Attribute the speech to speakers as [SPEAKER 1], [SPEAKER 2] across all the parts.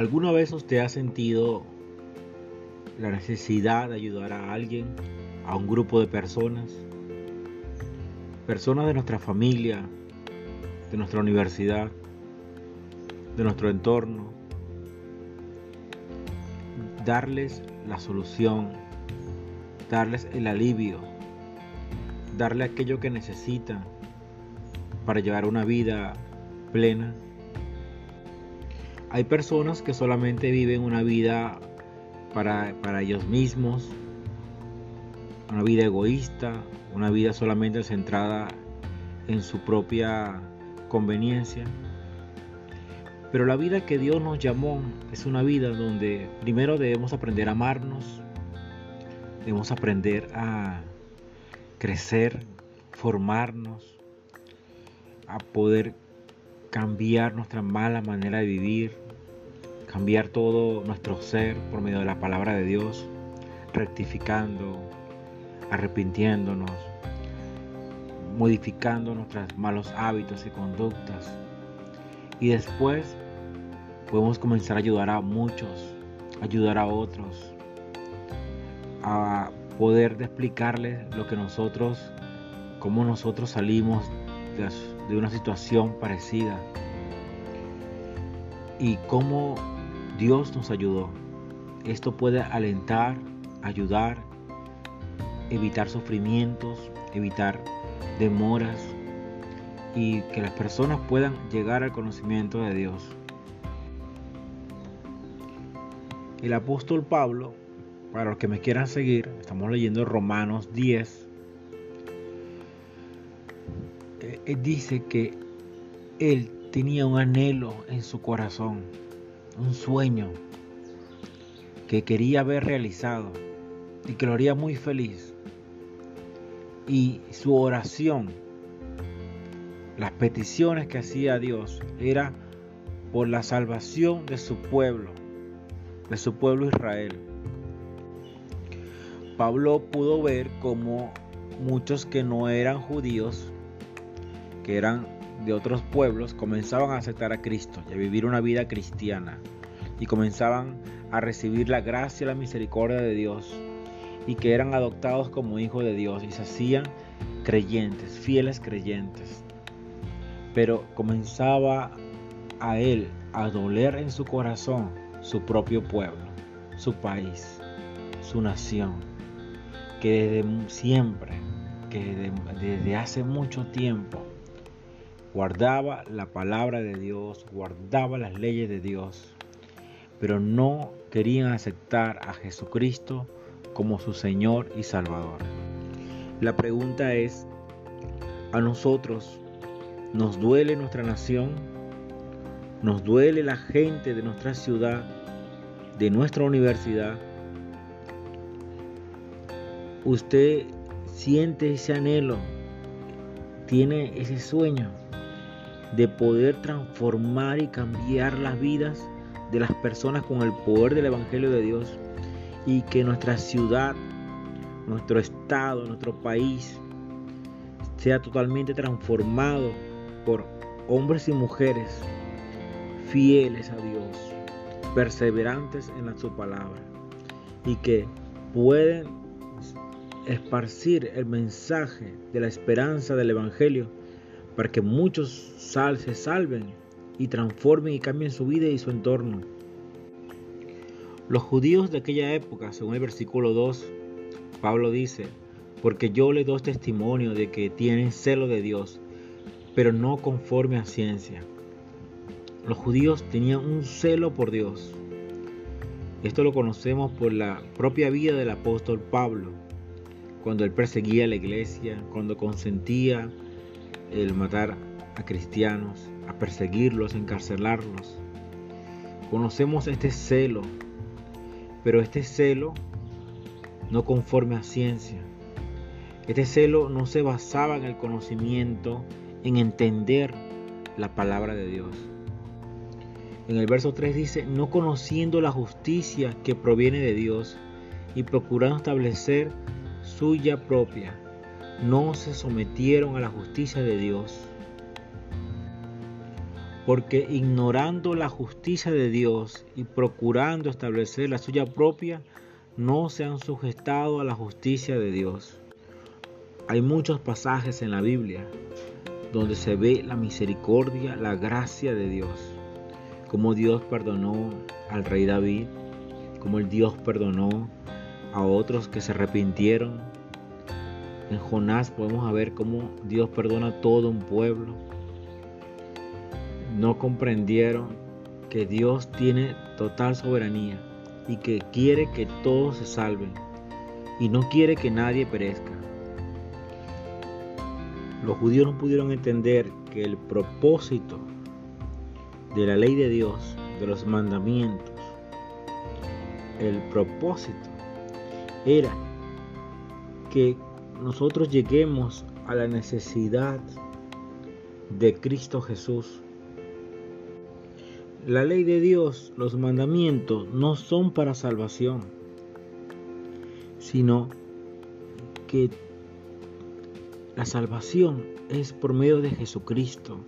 [SPEAKER 1] ¿Alguna vez usted ha sentido la necesidad de ayudar a alguien, a un grupo de personas? Personas de nuestra familia, de nuestra universidad, de nuestro entorno. Darles la solución, darles el alivio, darle aquello que necesitan para llevar una vida plena. Hay personas que solamente viven una vida para, para ellos mismos, una vida egoísta, una vida solamente centrada en su propia conveniencia. Pero la vida que Dios nos llamó es una vida donde primero debemos aprender a amarnos, debemos aprender a crecer, formarnos, a poder cambiar nuestra mala manera de vivir, cambiar todo nuestro ser por medio de la palabra de Dios, rectificando, arrepintiéndonos, modificando nuestros malos hábitos y conductas. Y después podemos comenzar a ayudar a muchos, ayudar a otros, a poder explicarles lo que nosotros, cómo nosotros salimos de una situación parecida y cómo Dios nos ayudó. Esto puede alentar, ayudar, evitar sufrimientos, evitar demoras y que las personas puedan llegar al conocimiento de Dios. El apóstol Pablo, para los que me quieran seguir, estamos leyendo Romanos 10. Eh, dice que él tenía un anhelo en su corazón un sueño que quería ver realizado y que lo haría muy feliz. Y su oración, las peticiones que hacía Dios, era por la salvación de su pueblo, de su pueblo Israel. Pablo pudo ver como muchos que no eran judíos, que eran de otros pueblos comenzaban a aceptar a Cristo y a vivir una vida cristiana y comenzaban a recibir la gracia y la misericordia de Dios y que eran adoptados como hijos de Dios y se hacían creyentes, fieles creyentes. Pero comenzaba a él a doler en su corazón su propio pueblo, su país, su nación, que desde siempre, que desde, hace mucho tiempo guardaba la palabra de Dios, guardaba las leyes de Dios, pero no querían aceptar a Jesucristo como su Señor y Salvador. La pregunta es, ¿a nosotros nos duele nuestra nación? ¿Nos duele la gente de nuestra ciudad, de nuestra universidad? ¿Usted siente ese anhelo? ¿Tiene ese sueño? De poder transformar y cambiar las vidas de las personas con el poder del Evangelio de Dios. Y que nuestra ciudad, nuestro estado, nuestro país sea totalmente transformado por hombres y mujeres fieles a Dios, perseverantes en su palabra. Y que pueden esparcir el mensaje de la esperanza del Evangelio para que muchos se salven y transformen y cambien su vida y su entorno. Los judíos de aquella época, según el versículo 2, Pablo dice, porque yo le doy testimonio de que tienen celo de Dios, pero no conforme a ciencia. Los judíos tenían un celo por Dios. Esto lo conocemos por la propia vida del apóstol Pablo, cuando él perseguía a la iglesia, cuando consentía el matar a cristianos, a perseguirlos, a encarcelarlos. Conocemos este celo, pero este celo no conforme a ciencia. Este celo no se basaba en el conocimiento, en entender la palabra de Dios. En el verso 3 dice, no conociendo la justicia que proviene de Dios y procurando establecer suya propia, no se sometieron a la justicia de Dios. porque ignorando la justicia de Dios y procurando establecer la suya propia, no se han sujetado a la justicia de Dios. Hay muchos pasajes en la Biblia donde se ve la misericordia, la gracia de Dios, como Dios perdonó al rey David, como el Dios perdonó a otros que se arrepintieron. En Jonás podemos ver cómo Dios perdona a todo un pueblo. No comprendieron que Dios tiene total soberanía y que quiere que todos se salven y no quiere que nadie perezca. Los judíos no pudieron entender que el propósito de la ley de Dios, de los mandamientos, el propósito era que nosotros lleguemos a la necesidad de Cristo Jesús. La ley de Dios, los mandamientos, no son para salvación, sino que la salvación es por medio de Jesucristo.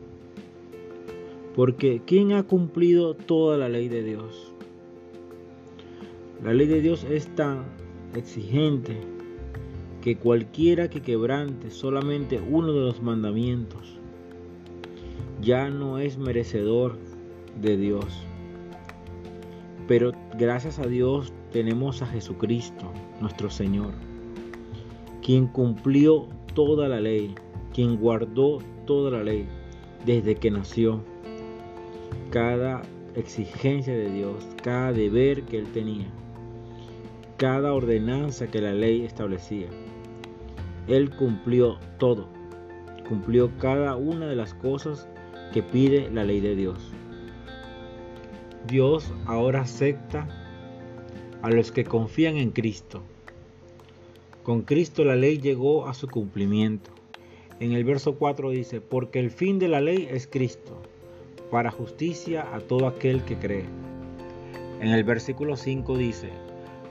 [SPEAKER 1] Porque ¿quién ha cumplido toda la ley de Dios? La ley de Dios es tan exigente que cualquiera que quebrante solamente uno de los mandamientos ya no es merecedor de Dios. Pero gracias a Dios tenemos a Jesucristo, nuestro Señor, quien cumplió toda la ley, quien guardó toda la ley desde que nació. Cada exigencia de Dios, cada deber que él tenía, cada ordenanza que la ley establecía. Él cumplió todo, cumplió cada una de las cosas que pide la ley de Dios. Dios ahora acepta a los que confían en Cristo con Cristo la ley llegó a su cumplimiento. En el verso 4 dice, porque el fin de la ley es Cristo, para justicia a todo aquel que cree. En el versículo 5 dice,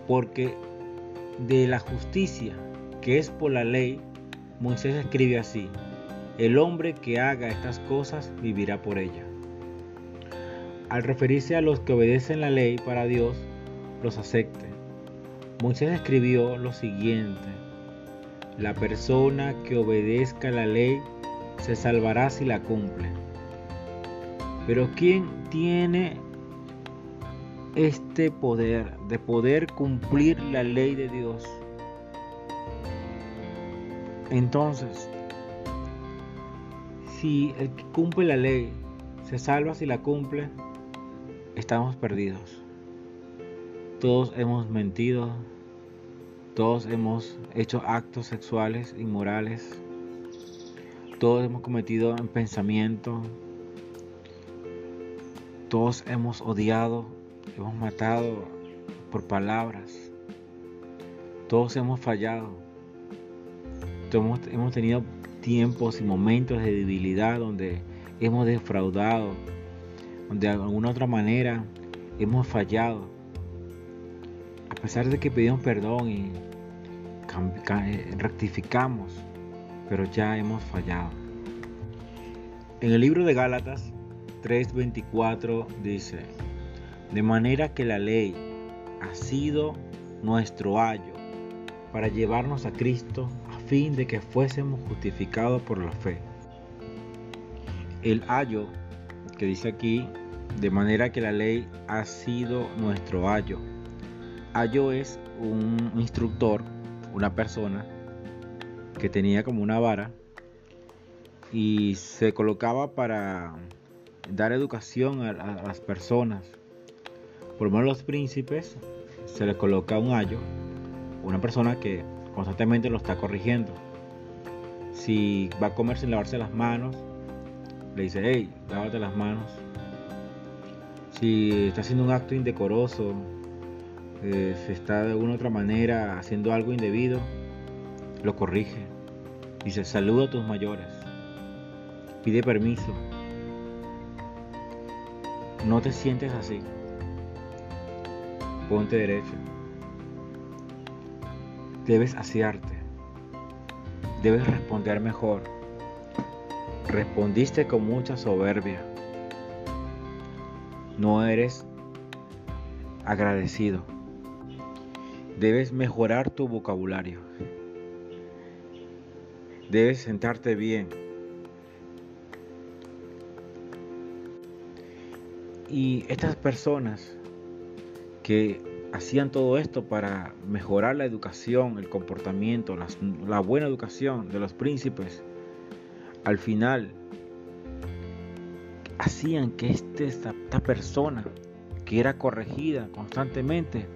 [SPEAKER 1] porque de la justicia que es por la ley, Moisés escribe así, el hombre que haga estas cosas vivirá por ella. Al referirse a los que obedecen la ley para Dios, los acepte. Moisés escribió lo siguiente, la persona que obedezca la ley se salvará si la cumple. Pero ¿quién tiene este poder de poder cumplir la ley de Dios? Entonces, si el que cumple la ley se salva si la cumple, estamos perdidos. Todos hemos mentido, todos hemos hecho actos sexuales inmorales, todos hemos cometido en pensamiento, todos hemos odiado, hemos matado por palabras, todos hemos fallado, hemos tenido tiempos y momentos de debilidad donde hemos defraudado, donde de alguna otra manera hemos fallado a pesar de que pedimos perdón y eh, rectificamos, pero ya hemos fallado. En el libro de Gálatas 3:24 dice, de manera que la ley ha sido nuestro ayo para llevarnos a Cristo fin de que fuésemos justificados por la fe. El ayo que dice aquí, de manera que la ley ha sido nuestro ayo Ayo es un instructor, una persona que tenía como una vara y se colocaba para dar educación a, las personas. Por lo menos los príncipes se les coloca un ayo, una persona que constantemente lo está corrigiendo. Si va a comer sin lavarse las manos, le dice, hey, lávate las manos. Si está haciendo un acto indecoroso, eh, se está de alguna otra manera haciendo algo indebido, lo corrige. Dice, saluda a tus mayores. Pide permiso. No te sientes así. Ponte derecho. Debes asearte. Debes responder mejor. Respondiste con mucha soberbia. no eres agradecido. Debes mejorar tu vocabulario. Debes sentarte bien. Y estas personas que hacían todo esto para mejorar la educación, el comportamiento, la, buena educación de los príncipes, al final hacían que este, esta, persona que era corregida constantemente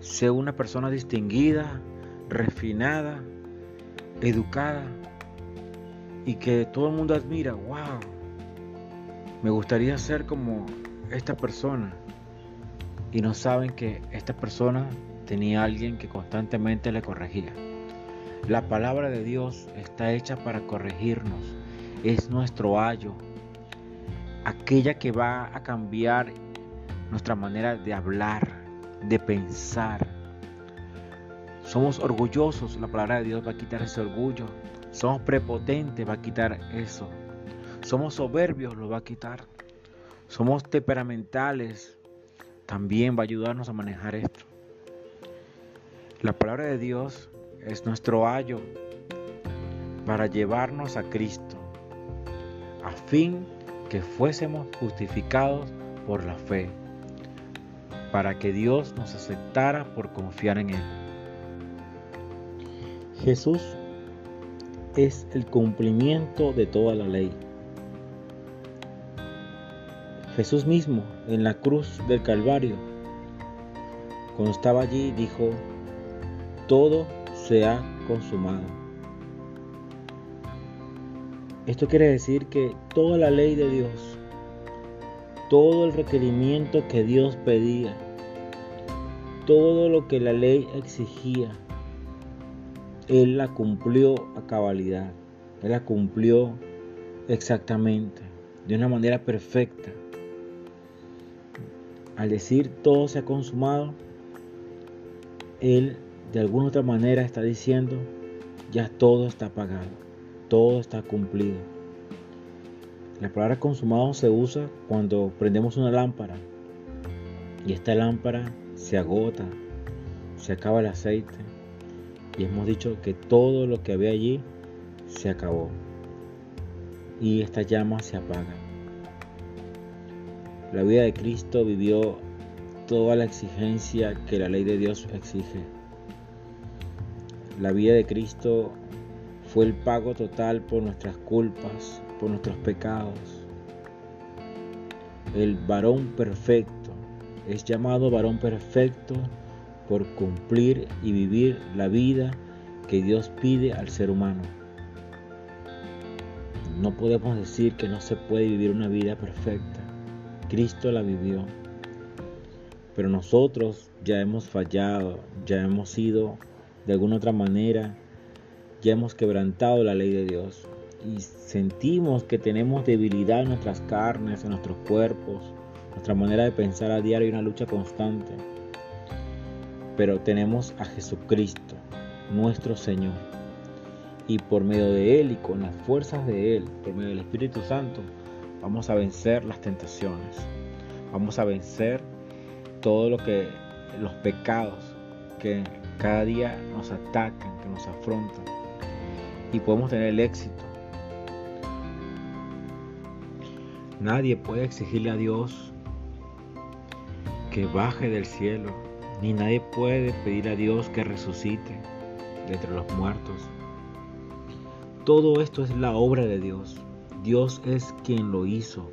[SPEAKER 1] sea una persona distinguida, refinada, educada y que todo el mundo admira, wow, me gustaría ser como esta persona y no saben que esta persona tenía alguien que constantemente le corregía. La palabra de Dios está hecha para corregirnos. Es nuestro ayo, aquella que va a cambiar nuestra manera de hablar, de pensar. Somos orgullosos, la palabra de Dios va a quitar ese orgullo. Somos prepotentes, va a quitar eso. Somos soberbios, lo va a quitar. Somos temperamentales, también va a ayudarnos a manejar esto. La palabra de Dios es nuestro ayo para llevarnos a Cristo, a fin que fuésemos justificados por la fe, para que Dios nos aceptara por confiar en Él. Jesús es el cumplimiento de toda la ley. Jesús mismo en la cruz del Calvario, cuando estaba allí, dijo, todo se ha consumado. Esto quiere decir que toda la ley de Dios, todo el requerimiento que Dios pedía, todo lo que la ley exigía, Él la cumplió a cabalidad, Él la cumplió exactamente, de una manera perfecta. Al decir todo se ha consumado, Él de alguna otra manera está diciendo, ya todo está pagado, todo está cumplido. La palabra consumado se usa cuando prendemos una lámpara y esta lámpara se agota, se acaba el aceite y hemos dicho que todo lo que había allí se acabó y esta llama se apaga. La vida de Cristo vivió toda la exigencia que la ley de Dios exige. La vida de Cristo fue el pago total por nuestras culpas, por nuestros pecados. El varón perfecto es llamado varón perfecto por cumplir y vivir la vida que Dios pide al ser humano. No podemos decir que no se puede vivir una vida perfecta. Cristo la vivió. Pero nosotros ya hemos fallado, ya hemos sido de alguna otra manera, ya hemos quebrantado la ley de Dios y sentimos que tenemos debilidad en nuestras carnes, en nuestros cuerpos, nuestra manera de pensar a diario y una lucha constante. Pero tenemos a Jesucristo, nuestro Señor. Y por medio de Él y con las fuerzas de Él, por medio del Espíritu Santo, Vamos a vencer las tentaciones. Vamos a vencer todo lo que los pecados que cada día nos atacan, que nos afrontan. Y podemos tener el éxito. Nadie puede exigirle a Dios que baje del cielo, ni nadie puede pedir a Dios que resucite de entre los muertos. Todo esto es la obra de Dios. Dios es quien lo hizo.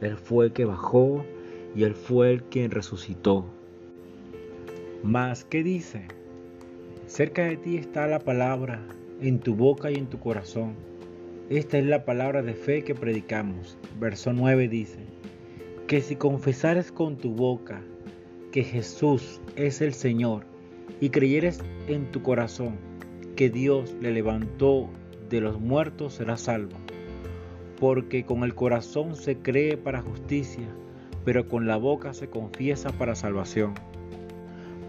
[SPEAKER 1] Él fue el que bajó y Él fue el quien resucitó. Mas, ¿qué dice? Cerca de ti está la palabra, en tu boca y en tu corazón. Esta es la palabra de fe que predicamos. Verso 9 dice, que si confesares con tu boca que Jesús es el Señor y creyeres en tu corazón que Dios le levantó de los muertos, serás salvo porque con el corazón se cree para justicia, pero con la boca se confiesa para salvación.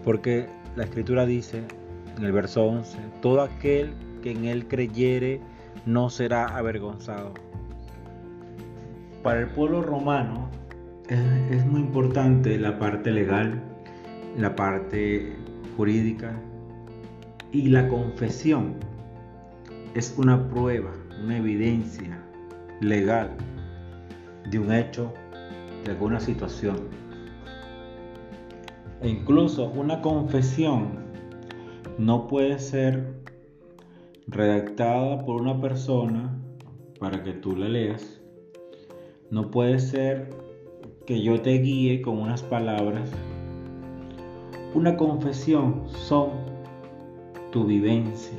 [SPEAKER 1] Porque la escritura dice en el verso 11, todo aquel que en él creyere no será avergonzado. Para el pueblo romano, es, muy importante la parte legal, la parte jurídica y la confesión es una prueba, una evidencia legal de un hecho, de alguna situación. E incluso una confesión no puede ser redactada por una persona para que tú la leas. No puede ser que yo te guíe con unas palabras. Una confesión son tu vivencia,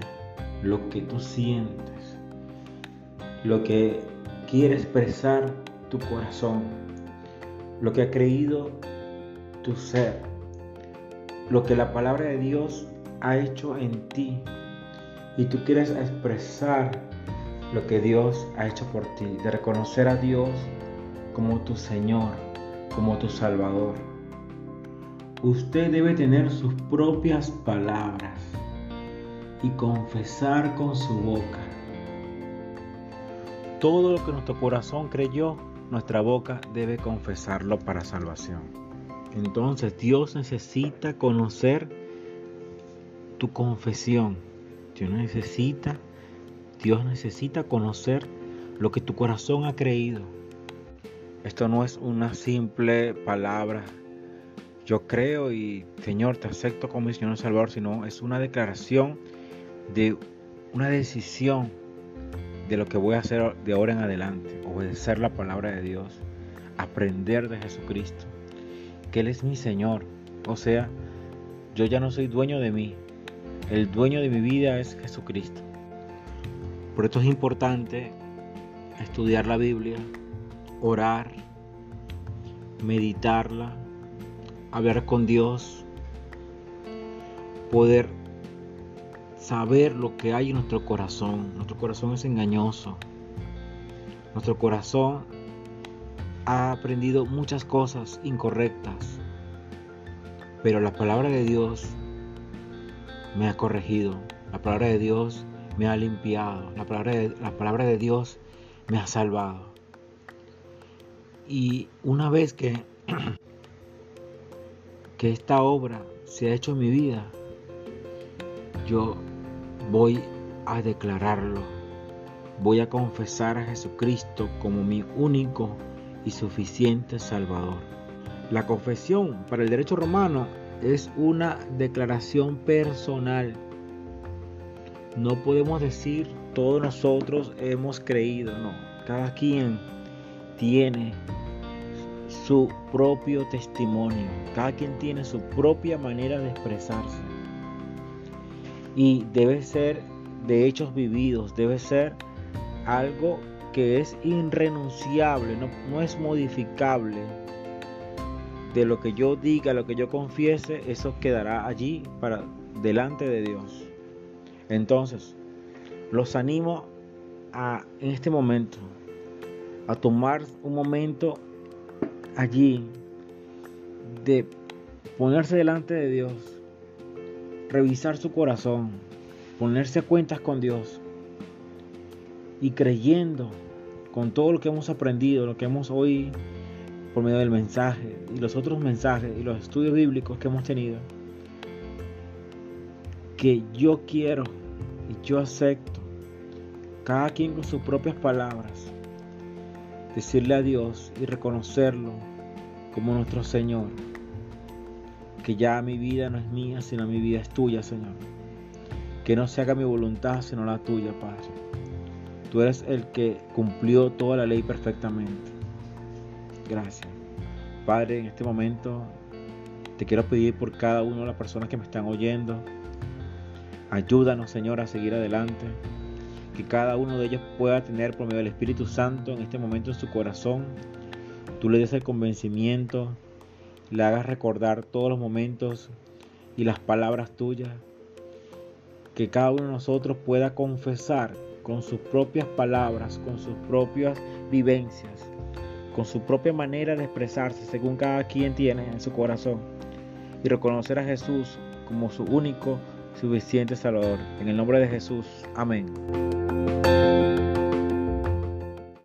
[SPEAKER 1] lo que tú sientes, lo que quiere expresar tu corazón, lo que ha creído tu ser, lo que la palabra de Dios ha hecho en ti y tú quieres expresar lo que Dios ha hecho por ti, de reconocer a Dios como tu Señor, como tu Salvador. Usted debe tener sus propias palabras y confesar con su boca. Todo lo que nuestro corazón creyó, nuestra boca debe confesarlo para salvación. Entonces Dios necesita conocer tu confesión. Dios necesita, Dios necesita conocer lo que tu corazón ha creído. Esto no es una simple palabra. Yo creo y Señor te acepto como mi Señor Salvador, sino es una declaración de una decisión de lo que voy a hacer de ahora en adelante. Obedecer la palabra de Dios. Aprender de Jesucristo. Que Él es mi Señor. O sea, yo ya no soy dueño de mí. El dueño de mi vida es Jesucristo. Por esto es importante estudiar la Biblia, orar, meditarla, hablar con Dios, poder saber lo que hay en nuestro corazón. Nuestro corazón es engañoso. Nuestro corazón ha aprendido muchas cosas incorrectas. Pero la palabra de Dios me ha corregido. La palabra de Dios me ha limpiado. La palabra de, la palabra de Dios me ha salvado. Y una vez que, que esta obra se ha hecho en mi vida, yo voy a declararlo. Voy a confesar a Jesucristo como mi único y suficiente Salvador. La confesión para el derecho romano es una declaración personal. No podemos decir todos nosotros hemos creído, no. Cada quien tiene su propio testimonio, cada quien tiene su propia manera de expresarse. Y debe ser de hechos vividos, debe ser algo que es irrenunciable, no, no es modificable de lo que yo diga, lo que yo confiese, eso quedará allí para delante de Dios. Entonces, los animo a en este momento a tomar un momento allí de ponerse delante de Dios, revisar su corazón, ponerse a cuentas con Dios y creyendo con todo lo que hemos aprendido, lo que hemos oído por medio del mensaje y los otros mensajes y los estudios bíblicos que hemos tenido, que yo quiero y yo acepto, cada quien con sus propias palabras, decirle a Dios y reconocerlo como nuestro Señor, que ya mi vida no es mía, sino mi vida es tuya, Señor. Que no se haga mi voluntad, sino la tuya, Padre. Tú eres el que cumplió toda la ley perfectamente. Gracias. Padre, en este momento te quiero pedir por cada una de las personas que me están oyendo. Ayúdanos, Señor, a seguir adelante. Que cada uno de ellos pueda tener por medio del Espíritu Santo en este momento en su corazón. Tú le des el convencimiento, le hagas recordar todos los momentos y las palabras tuyas. Que cada uno de nosotros pueda confesar con sus propias palabras, con sus propias vivencias con su propia manera de expresarse según cada quien tiene en su corazón y reconocer a Jesús como su único suficiente Salvador. En el nombre de Jesús. Amén.